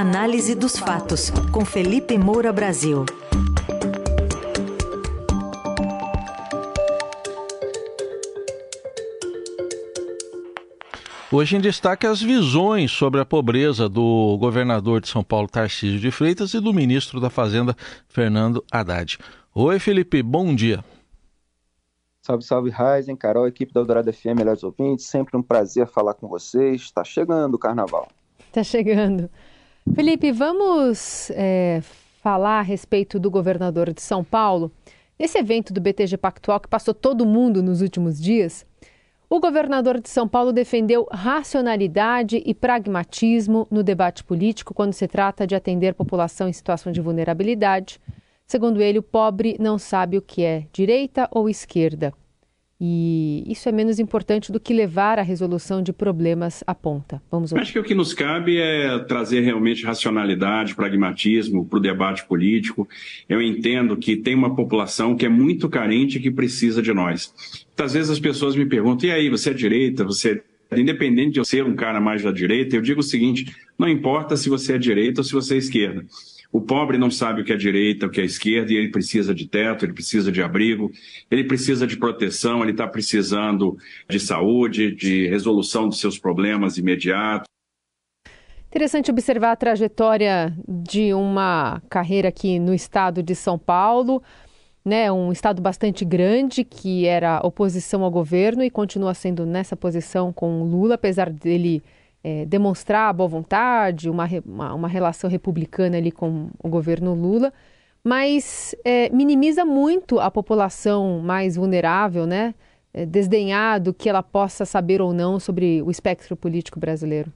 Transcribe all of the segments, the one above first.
Análise dos fatos, com Felipe Moura Brasil. Hoje em destaque as visões sobre a pobreza do governador de São Paulo, Tarcísio de Freitas, e do ministro da Fazenda, Fernando Haddad. Oi, Felipe, bom dia. Salve, salve, Raizen, Carol, equipe da Eldorado FM, melhores ouvintes. Sempre um prazer falar com vocês. Está chegando o carnaval. Está chegando. Felipe, vamos é, falar a respeito do governador de São Paulo. Nesse evento do BTG Pactual que passou todo mundo nos últimos dias, o governador de São Paulo defendeu racionalidade e pragmatismo no debate político quando se trata de atender população em situação de vulnerabilidade Segundo ele, o pobre não sabe o que é direita ou esquerda. E isso é menos importante do que levar a resolução de problemas à ponta. Vamos ouvir. Acho que o que nos cabe é trazer realmente racionalidade, pragmatismo para o debate político. Eu entendo que tem uma população que é muito carente e que precisa de nós. Muitas vezes as pessoas me perguntam: e aí, você é direita? Você é independente de eu ser um cara mais da direita, eu digo o seguinte: não importa se você é direita ou se você é esquerda. O pobre não sabe o que é direita, o que é esquerda, e ele precisa de teto, ele precisa de abrigo, ele precisa de proteção, ele está precisando de saúde, de resolução dos seus problemas imediatos. Interessante observar a trajetória de uma carreira aqui no estado de São Paulo, né, um estado bastante grande que era oposição ao governo e continua sendo nessa posição com Lula, apesar dele é, demonstrar boa vontade, uma, uma, uma, relação republicana ali com o governo Lula, mas é, minimiza muito a população mais vulnerável, né? É, do que ela possa saber ou não sobre o espectro político brasileiro.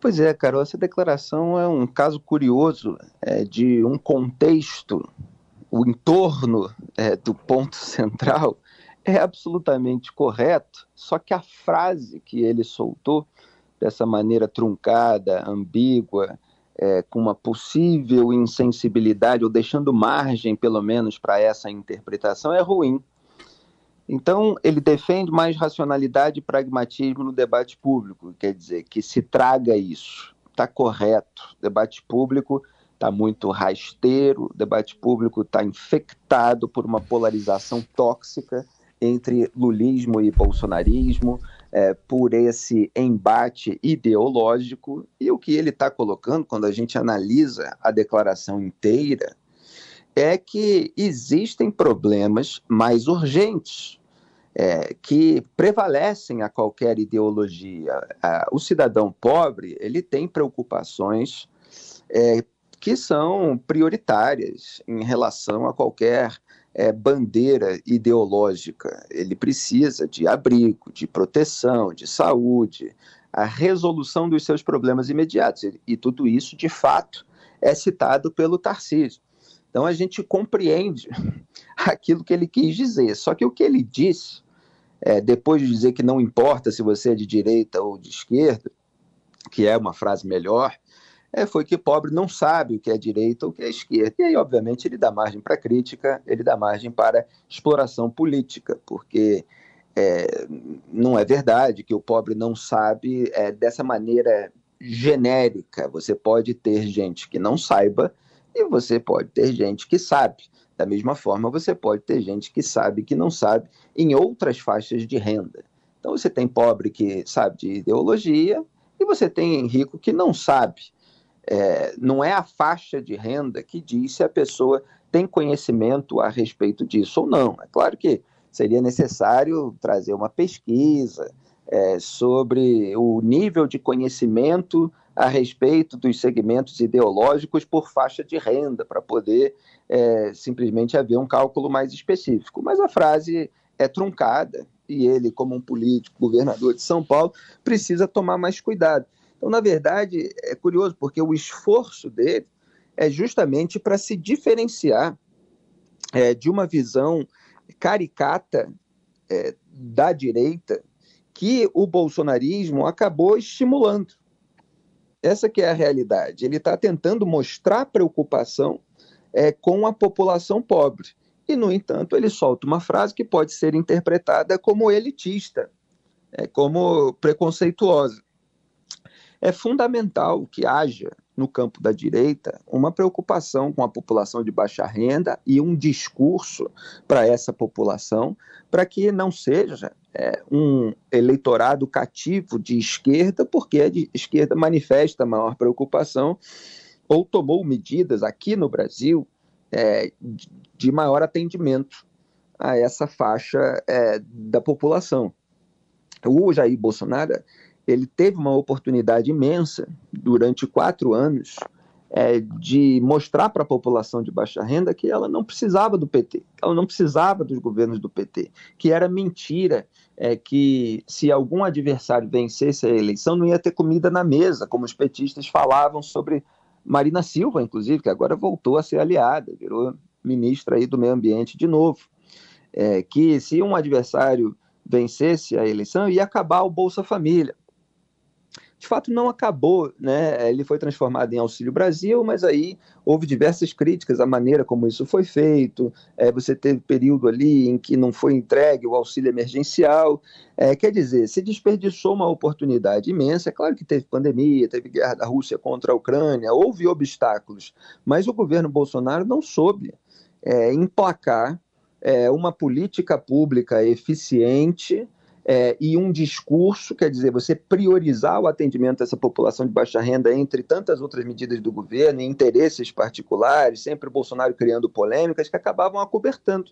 Pois é, Carol, essa declaração é um caso curioso é, de um contexto, o entorno é, do ponto central é absolutamente correto, só que a frase que ele soltou, dessa maneira truncada, ambígua, é, com uma possível insensibilidade, ou deixando margem, pelo menos, para essa interpretação, é ruim. Então, ele defende mais racionalidade e pragmatismo no debate público, quer dizer, que se traga isso. Está correto. O debate público está muito rasteiro, o debate público está infectado por uma polarização tóxica entre lulismo e bolsonarismo, é, por esse embate ideológico. E o que ele está colocando, quando a gente analisa a declaração inteira, é que existem problemas mais urgentes. É, que prevalecem a qualquer ideologia. o cidadão pobre ele tem preocupações é, que são prioritárias em relação a qualquer é, bandeira ideológica. Ele precisa de abrigo, de proteção, de saúde, a resolução dos seus problemas imediatos. E, tudo isso, de fato, é citado pelo Tarcísio. Então a gente compreende aquilo que ele quis dizer. Só que o que ele disse, é, depois de dizer que não importa se você é de direita ou de esquerda, que é uma frase melhor, é, foi que pobre não sabe o que é direita ou o que é esquerda. E aí, obviamente, ele dá margem para crítica, ele dá margem para exploração política, porque é, não é verdade que o pobre não sabe é, dessa maneira genérica. Você pode ter gente que não saiba e você pode ter gente que sabe. Da mesma forma, você pode ter gente que sabe que não sabe em outras faixas de renda. Então, você tem pobre que sabe de ideologia e você tem rico que não sabe. É, não é a faixa de renda que diz se a pessoa tem conhecimento a respeito disso ou não. É claro que seria necessário trazer uma pesquisa é, sobre o nível de conhecimento a respeito dos segmentos ideológicos por faixa de renda, para poder é, simplesmente haver um cálculo mais específico. Mas a frase é truncada e ele, como um político, governador de São Paulo, precisa tomar mais cuidado. Então, na verdade, é curioso, porque o esforço dele é justamente para se diferenciar é, de uma visão caricata é, da direita que o bolsonarismo acabou estimulando. Essa que é a realidade. Ele está tentando mostrar preocupação é, com a população pobre. E, no entanto, ele solta uma frase que pode ser interpretada como elitista, é, como preconceituosa. É fundamental que haja no campo da direita uma preocupação com a população de baixa renda e um discurso para essa população, para que não seja é, um eleitorado cativo de esquerda, porque a esquerda manifesta maior preocupação ou tomou medidas aqui no Brasil é, de maior atendimento a essa faixa é, da população. O Jair Bolsonaro ele teve uma oportunidade imensa durante quatro anos é, de mostrar para a população de baixa renda que ela não precisava do PT, ela não precisava dos governos do PT, que era mentira, é, que se algum adversário vencesse a eleição não ia ter comida na mesa, como os petistas falavam sobre Marina Silva, inclusive, que agora voltou a ser aliada, virou ministra aí do meio ambiente de novo, é, que se um adversário vencesse a eleição ia acabar o Bolsa Família de fato não acabou, né? Ele foi transformado em Auxílio Brasil, mas aí houve diversas críticas à maneira como isso foi feito. É, você teve período ali em que não foi entregue o auxílio emergencial. É, quer dizer, se desperdiçou uma oportunidade imensa. É claro que teve pandemia, teve guerra da Rússia contra a Ucrânia, houve obstáculos, mas o governo Bolsonaro não soube é, emplacar é, uma política pública eficiente é, e um discurso, quer dizer, você priorizar o atendimento dessa população de baixa renda entre tantas outras medidas do governo e interesses particulares, sempre o Bolsonaro criando polêmicas que acabavam acobertando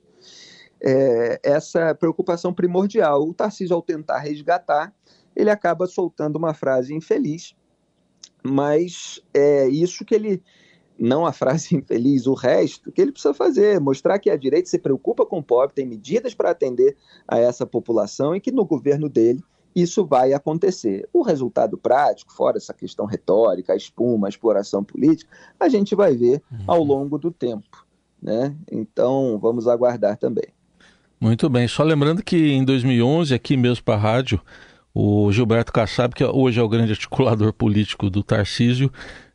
é, essa preocupação primordial. O Tarcísio, ao tentar resgatar, ele acaba soltando uma frase infeliz, mas é isso que ele não a frase infeliz, o resto, que ele precisa fazer, mostrar que a direita se preocupa com o pobre, tem medidas para atender a essa população e que no governo dele isso vai acontecer. O resultado prático, fora essa questão retórica, a espuma, a exploração política, a gente vai ver ao uhum. longo do tempo. Né? Então, vamos aguardar também. Muito bem. Só lembrando que em 2011, aqui mesmo para a rádio, o Gilberto Kassab, que hoje é o grande articulador político do Tarcísio,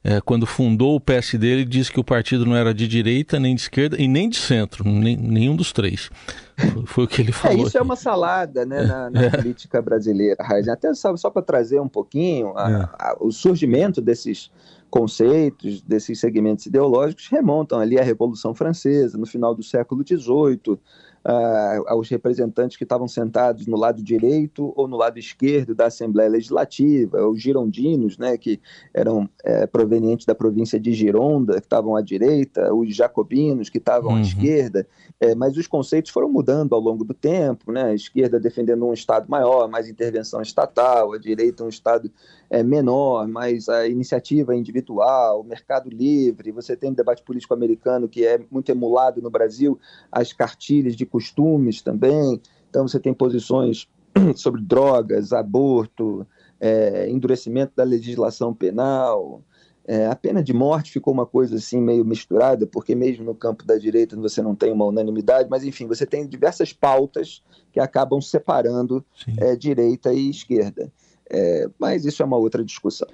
é, quando fundou o PSD, ele disse que o partido não era de direita, nem de esquerda e nem de centro, nem, nenhum dos três. Foi, foi o que ele é, falou. É, isso aqui. é uma salada né, na, na é. política brasileira, Raiz. Até só, só para trazer um pouquinho, a, é. a, o surgimento desses conceitos, desses segmentos ideológicos remontam ali à Revolução Francesa, no final do século XVIII, uh, aos representantes que estavam sentados no lado direito ou no lado esquerdo da Assembleia Legislativa, os girondinos, né, que eram é, provenientes da província de Gironda, que estavam à direita, os jacobinos, que estavam uhum. à esquerda, é, mas os conceitos foram mudando ao longo do tempo, né, a esquerda defendendo um Estado maior, mais intervenção estatal, a direita um Estado é, menor, mais a iniciativa individual, o mercado livre, você tem um debate político americano que é muito emulado no Brasil, as cartilhas de costumes também. Então, você tem posições sobre drogas, aborto, é, endurecimento da legislação penal. É, a pena de morte ficou uma coisa assim meio misturada, porque mesmo no campo da direita você não tem uma unanimidade, mas enfim, você tem diversas pautas que acabam separando é, direita e esquerda. É, mas isso é uma outra discussão.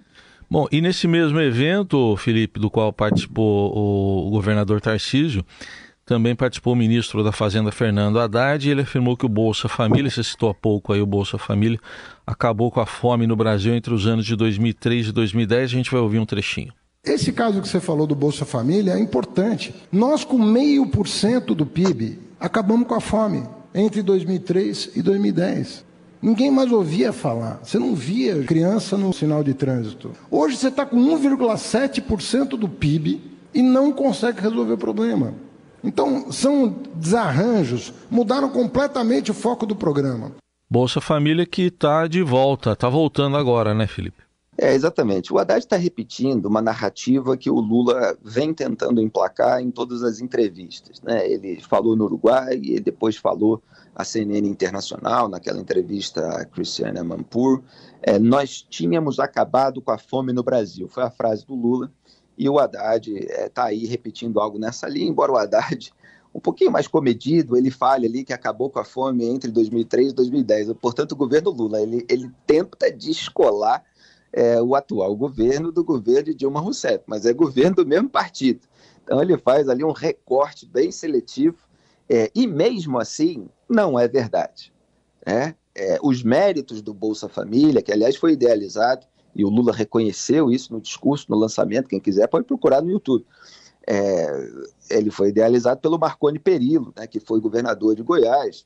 Bom, e nesse mesmo evento, Felipe, do qual participou o governador Tarcísio, também participou o ministro da Fazenda, Fernando Haddad, e ele afirmou que o Bolsa Família, você citou há pouco aí o Bolsa Família, acabou com a fome no Brasil entre os anos de 2003 e 2010. A gente vai ouvir um trechinho. Esse caso que você falou do Bolsa Família é importante. Nós, com meio por cento do PIB, acabamos com a fome entre 2003 e 2010. Ninguém mais ouvia falar. Você não via criança no sinal de trânsito. Hoje você está com 1,7% do PIB e não consegue resolver o problema. Então, são desarranjos, mudaram completamente o foco do programa. Bolsa Família que está de volta, está voltando agora, né, Felipe? É, exatamente. O Haddad está repetindo uma narrativa que o Lula vem tentando emplacar em todas as entrevistas. Né? Ele falou no Uruguai e depois falou à CNN Internacional, naquela entrevista a Cristiane Amanpour. É, nós tínhamos acabado com a fome no Brasil. Foi a frase do Lula e o Haddad está é, aí repetindo algo nessa linha, embora o Haddad, um pouquinho mais comedido, ele fale ali que acabou com a fome entre 2003 e 2010. Portanto, o governo Lula, ele, ele tenta descolar é, o atual governo do governo de Dilma Rousseff, mas é governo do mesmo partido. Então ele faz ali um recorte bem seletivo é, e mesmo assim não é verdade. Né? É, os méritos do Bolsa Família, que aliás foi idealizado e o Lula reconheceu isso no discurso, no lançamento, quem quiser pode procurar no YouTube. É, ele foi idealizado pelo Marconi Perillo, né, que foi governador de Goiás,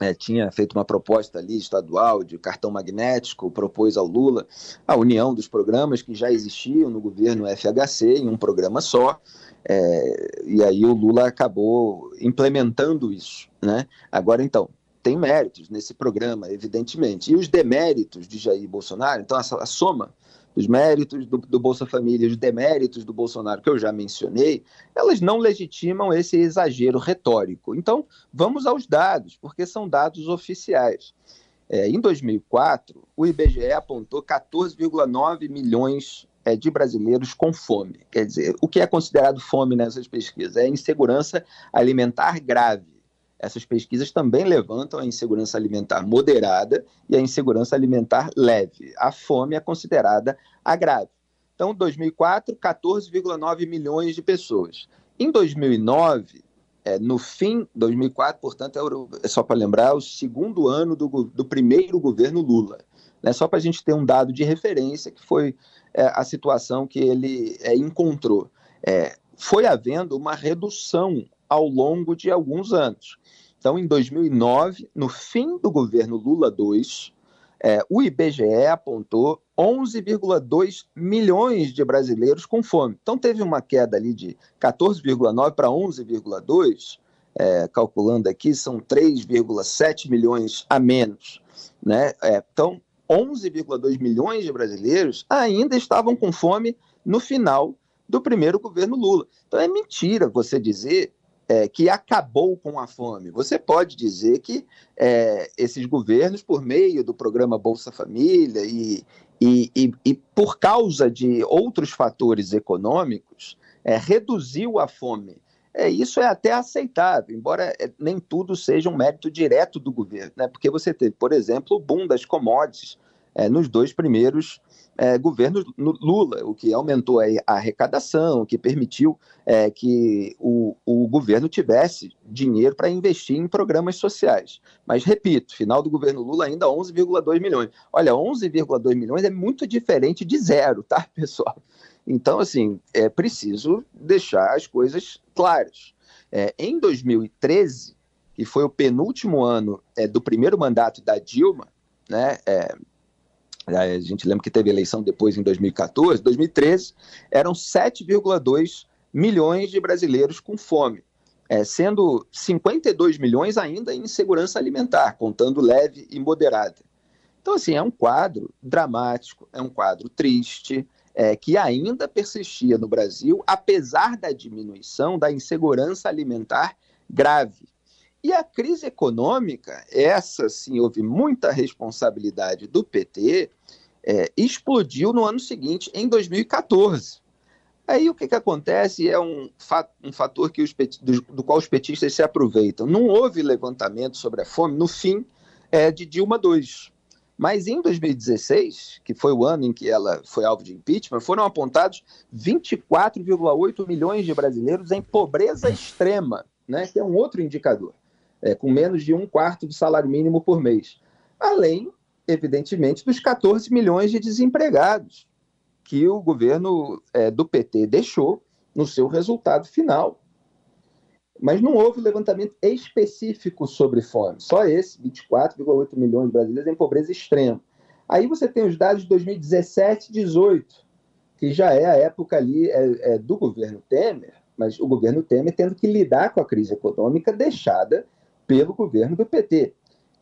é, tinha feito uma proposta ali estadual de cartão magnético, propôs ao Lula a união dos programas que já existiam no governo FHC em um programa só, é, e aí o Lula acabou implementando isso. Né? Agora, então, tem méritos nesse programa, evidentemente, e os deméritos de Jair Bolsonaro, então a, soma os méritos do, do, Bolsa Família, os deméritos do Bolsonaro, que eu já mencionei, elas não legitimam esse exagero retórico. Então, vamos aos dados, porque são dados oficiais. É, em 2004, o IBGE apontou 14,9 milhões é, de brasileiros com fome. Quer dizer, o que é considerado fome nessas pesquisas? É insegurança alimentar grave. Essas pesquisas também levantam a insegurança alimentar moderada e a insegurança alimentar leve. A fome é considerada a grave. Então, 2004, 14,9 milhões de pessoas. Em 2009, é, no fim, 2004, portanto, é, é só para lembrar, o segundo ano do, do primeiro governo Lula. Né? Só para a gente ter um dado de referência, que foi é, a situação que ele é, encontrou. É, foi havendo uma redução ao longo de alguns anos. Então, em 2009, no fim do governo Lula II, é, o IBGE apontou 11,2 milhões de brasileiros com fome. Então, teve uma queda ali de 14,9 para 11,2, é, calculando aqui, são 3,7 milhões a menos. Né? É, então, 11,2 milhões de brasileiros ainda estavam com fome no final do primeiro governo Lula. Então, é mentira você dizer é, que acabou com a fome. Você pode dizer que é, esses governos, por meio do programa Bolsa Família e, e, e, e por causa de outros fatores econômicos, é, reduziu a fome. É, isso é até aceitável, embora é, nem tudo seja um mérito direto do governo, né? porque você teve, por exemplo, o boom das commodities é, nos dois primeiros é, governo Lula, o que aumentou a arrecadação, o que permitiu é, que o, o governo tivesse dinheiro para investir em programas sociais. Mas, repito, final do governo Lula ainda 11,2 milhões. Olha, 11,2 milhões é muito diferente de zero, tá, pessoal? Então, assim, é preciso deixar as coisas claras. É, em 2013, que foi o penúltimo ano é, do primeiro mandato da Dilma, né, é, a gente lembra que teve eleição depois em 2014, 2013, eram 7,2 milhões de brasileiros com fome, é, sendo 52 milhões ainda em insegurança alimentar, contando leve e moderada. Então, assim, é um quadro dramático, é um quadro triste, é, que ainda persistia no Brasil, apesar da diminuição da insegurança alimentar grave. E a crise econômica, essa sim houve muita responsabilidade do PT, é, explodiu no ano seguinte, em 2014. Aí o que, que acontece é um, um fator que os do, do, qual os petistas se aproveitam. Não houve levantamento sobre a fome no fim é, de Dilma II. Mas em 2016, que foi o ano em que ela foi alvo de impeachment, foram apontados 24,8 milhões de brasileiros em pobreza extrema, né, que é um outro indicador é, com menos de um quarto do salário mínimo por mês. Além, evidentemente, dos 14 milhões de desempregados que o governo é, do PT deixou no seu resultado final. Mas não houve levantamento específico sobre fome, só esse, 24,8 milhões de brasileiros em pobreza extrema. Aí você tem os dados de 2017 e 2018, que já é a época ali é, é, do governo Temer, mas o governo Temer tendo que lidar com a crise econômica deixada pelo governo do PT.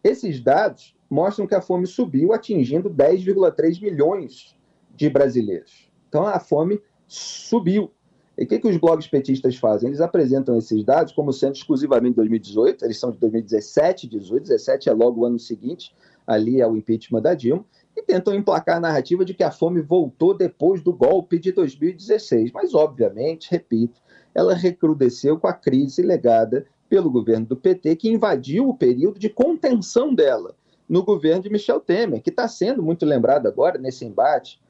Esses dados mostram que a fome subiu, atingindo 10,3 milhões de brasileiros. Então a fome subiu. E o que, que os blogs petistas fazem? Eles apresentam esses dados como sendo exclusivamente de 2018, eles são de 2017 e 2018, 17 é logo o ano seguinte, ali é o impeachment da Dilma, e tentam emplacar a narrativa de que a fome voltou depois do golpe de 2016. Mas, obviamente, repito, ela recrudesceu com a crise legada pelo governo do PT, que invadiu o período de contenção dela no governo de Michel Temer, que está sendo muito lembrado agora nesse embate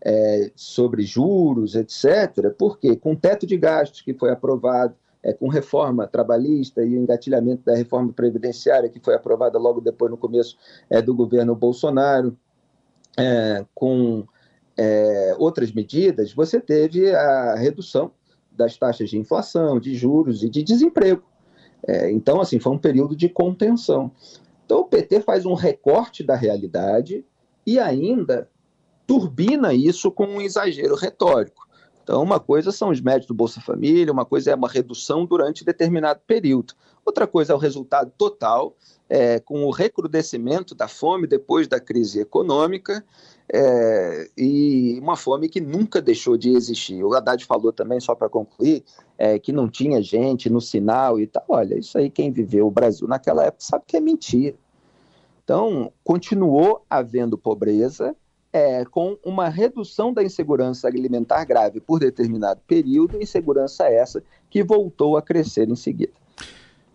é, sobre juros, etc., porque com teto de gastos que foi aprovado, é, com reforma trabalhista e o engatilhamento da reforma previdenciária que foi aprovada logo depois no começo é, do governo Bolsonaro, é, com é, outras medidas, você teve a redução das taxas de inflação, de juros e de desemprego. É, então, assim, foi um período de contenção. Então, o PT faz um recorte da realidade e ainda turbina isso com um exagero retórico. Então, uma coisa são os médios do Bolsa Família, uma coisa é uma redução durante determinado período. Outra coisa é o resultado total, é, com o recrudescimento da fome depois da crise econômica é, e uma fome que nunca deixou de existir. O Haddad falou também, só para concluir, é, que não tinha gente no sinal e tal. Olha, isso aí quem viveu o Brasil naquela época sabe que é mentira. Então, continuou havendo pobreza, é, com uma redução da insegurança alimentar grave por determinado período, insegurança essa que voltou a crescer em seguida.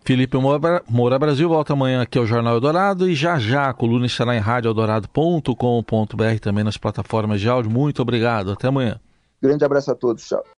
Felipe Moura, Moura Brasil volta amanhã aqui ao Jornal Eldorado e já já a coluna estará em radioeldorado.com.br também nas plataformas de áudio. Muito obrigado, até amanhã. Grande abraço a todos, tchau.